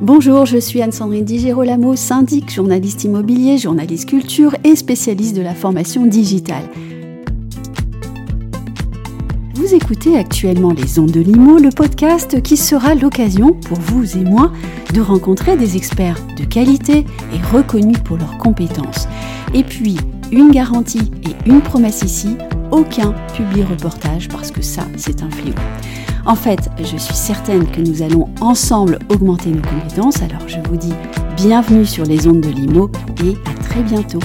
Bonjour, je suis Anne-Sandrine Di Girolamo, syndic, journaliste immobilier, journaliste culture et spécialiste de la formation digitale. Vous écoutez actuellement Les Ondes de Limo, le podcast qui sera l'occasion pour vous et moi de rencontrer des experts de qualité et reconnus pour leurs compétences. Et puis, une garantie et une promesse ici, aucun publi reportage parce que ça, c'est un fléau. En fait, je suis certaine que nous allons ensemble augmenter nos compétences, alors je vous dis bienvenue sur les ondes de Limo et à très bientôt.